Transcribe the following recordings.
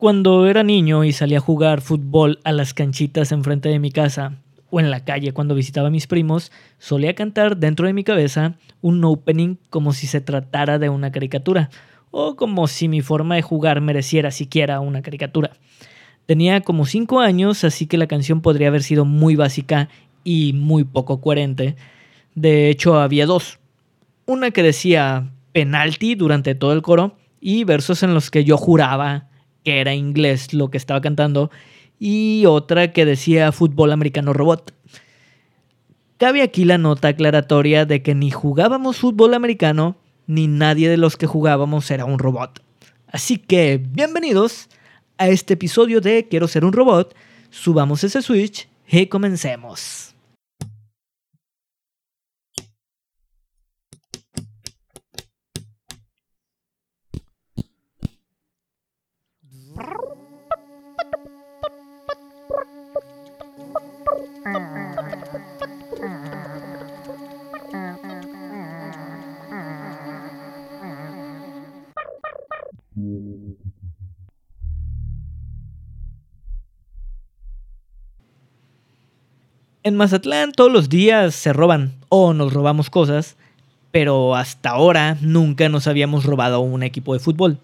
Cuando era niño y salía a jugar fútbol a las canchitas enfrente de mi casa o en la calle cuando visitaba a mis primos, solía cantar dentro de mi cabeza un opening como si se tratara de una caricatura o como si mi forma de jugar mereciera siquiera una caricatura. Tenía como 5 años, así que la canción podría haber sido muy básica y muy poco coherente. De hecho, había dos. Una que decía penalti durante todo el coro y versos en los que yo juraba que era inglés lo que estaba cantando, y otra que decía fútbol americano robot. Cabe aquí la nota aclaratoria de que ni jugábamos fútbol americano, ni nadie de los que jugábamos era un robot. Así que, bienvenidos a este episodio de Quiero ser un robot, subamos ese switch y comencemos. En Mazatlán todos los días se roban o nos robamos cosas, pero hasta ahora nunca nos habíamos robado un equipo de fútbol.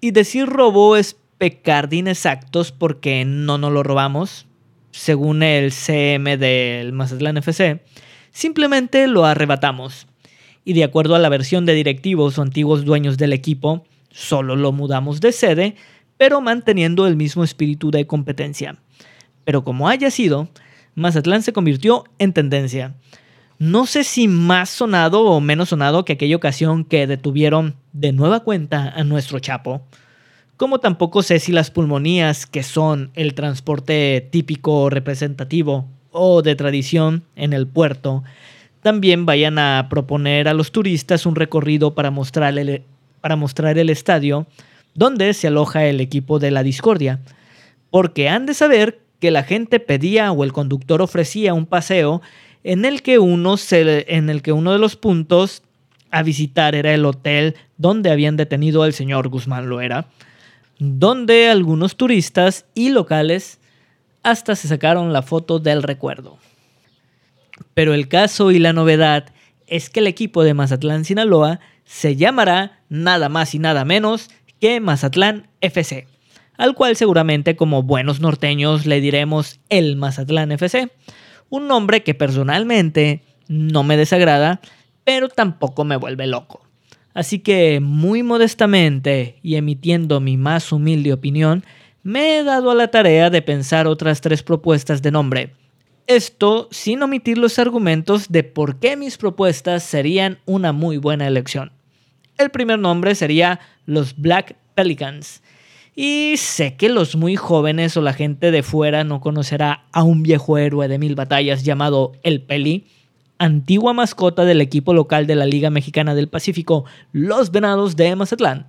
Y decir robo es pecar de inexactos porque no nos lo robamos, según el CM del Mazatlán FC, simplemente lo arrebatamos. Y de acuerdo a la versión de directivos o antiguos dueños del equipo, solo lo mudamos de sede, pero manteniendo el mismo espíritu de competencia. Pero como haya sido, Mazatlán se convirtió en tendencia. No sé si más sonado o menos sonado que aquella ocasión que detuvieron de nueva cuenta a nuestro Chapo. Como tampoco sé si las pulmonías, que son el transporte típico representativo o de tradición en el puerto, también vayan a proponer a los turistas un recorrido para mostrar el, para mostrar el estadio donde se aloja el equipo de la discordia. Porque han de saber que la gente pedía o el conductor ofrecía un paseo en el que uno, en el que uno de los puntos a visitar era el hotel donde habían detenido al señor Guzmán Loera, donde algunos turistas y locales hasta se sacaron la foto del recuerdo. Pero el caso y la novedad es que el equipo de Mazatlán Sinaloa se llamará nada más y nada menos que Mazatlán FC al cual seguramente como buenos norteños le diremos el Mazatlán FC, un nombre que personalmente no me desagrada, pero tampoco me vuelve loco. Así que muy modestamente y emitiendo mi más humilde opinión, me he dado a la tarea de pensar otras tres propuestas de nombre. Esto sin omitir los argumentos de por qué mis propuestas serían una muy buena elección. El primer nombre sería los Black Pelicans, y sé que los muy jóvenes o la gente de fuera no conocerá a un viejo héroe de mil batallas llamado El Peli, antigua mascota del equipo local de la Liga Mexicana del Pacífico, los Venados de Mazatlán.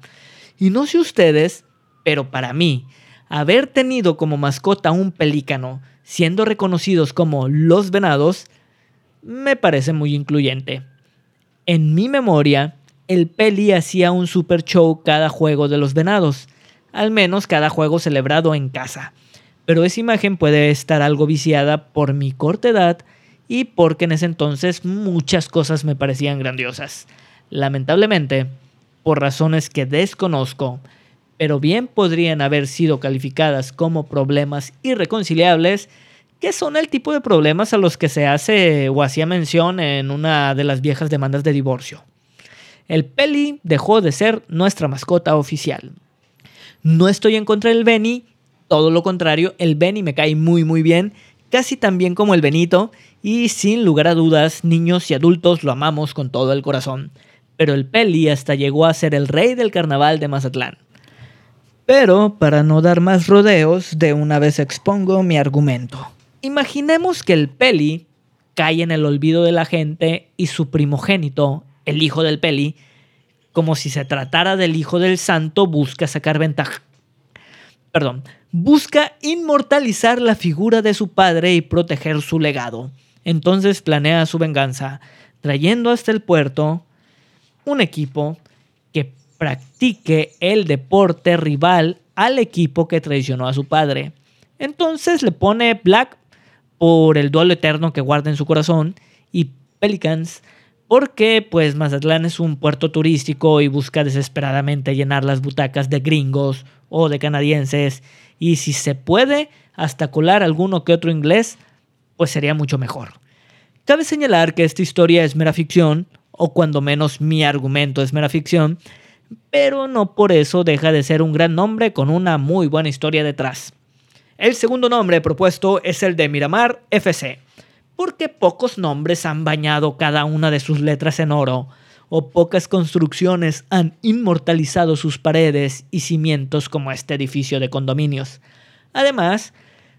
Y no sé ustedes, pero para mí, haber tenido como mascota un pelícano, siendo reconocidos como los Venados, me parece muy incluyente. En mi memoria, el Peli hacía un super show cada juego de los Venados al menos cada juego celebrado en casa. Pero esa imagen puede estar algo viciada por mi corta edad y porque en ese entonces muchas cosas me parecían grandiosas. Lamentablemente, por razones que desconozco, pero bien podrían haber sido calificadas como problemas irreconciliables, que son el tipo de problemas a los que se hace o hacía mención en una de las viejas demandas de divorcio. El Peli dejó de ser nuestra mascota oficial. No estoy en contra del Benny, todo lo contrario, el Benny me cae muy muy bien, casi tan bien como el Benito, y sin lugar a dudas, niños y adultos lo amamos con todo el corazón. Pero el Peli hasta llegó a ser el rey del carnaval de Mazatlán. Pero, para no dar más rodeos, de una vez expongo mi argumento. Imaginemos que el Peli cae en el olvido de la gente y su primogénito, el hijo del Peli, como si se tratara del Hijo del Santo, busca sacar ventaja. Perdón, busca inmortalizar la figura de su padre y proteger su legado. Entonces planea su venganza, trayendo hasta el puerto un equipo que practique el deporte rival al equipo que traicionó a su padre. Entonces le pone Black por el duelo eterno que guarda en su corazón y Pelicans porque pues Mazatlán es un puerto turístico y busca desesperadamente llenar las butacas de gringos o de canadienses y si se puede hasta colar alguno que otro inglés, pues sería mucho mejor. Cabe señalar que esta historia es mera ficción, o cuando menos mi argumento es mera ficción, pero no por eso deja de ser un gran nombre con una muy buena historia detrás. El segundo nombre propuesto es el de Miramar FC porque pocos nombres han bañado cada una de sus letras en oro, o pocas construcciones han inmortalizado sus paredes y cimientos como este edificio de condominios. Además,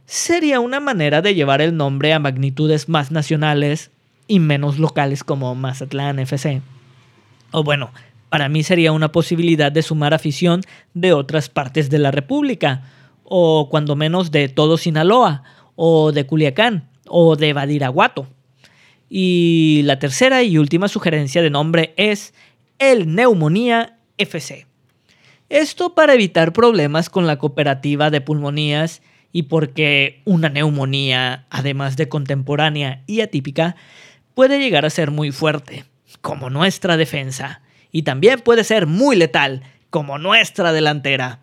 sería una manera de llevar el nombre a magnitudes más nacionales y menos locales como Mazatlán FC. O bueno, para mí sería una posibilidad de sumar afición de otras partes de la República, o cuando menos de todo Sinaloa, o de Culiacán, o de Badiraguato. Y la tercera y última sugerencia de nombre es el Neumonía FC. Esto para evitar problemas con la cooperativa de pulmonías y porque una neumonía, además de contemporánea y atípica, puede llegar a ser muy fuerte, como nuestra defensa, y también puede ser muy letal, como nuestra delantera.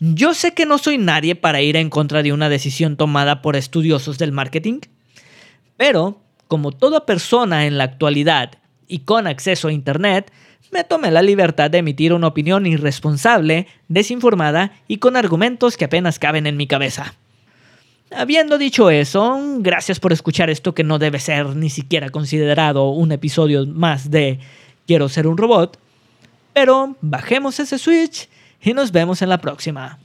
Yo sé que no soy nadie para ir en contra de una decisión tomada por estudiosos del marketing, pero, como toda persona en la actualidad y con acceso a Internet, me tomé la libertad de emitir una opinión irresponsable, desinformada y con argumentos que apenas caben en mi cabeza. Habiendo dicho eso, gracias por escuchar esto que no debe ser ni siquiera considerado un episodio más de Quiero ser un robot, pero bajemos ese switch y nos vemos en la próxima.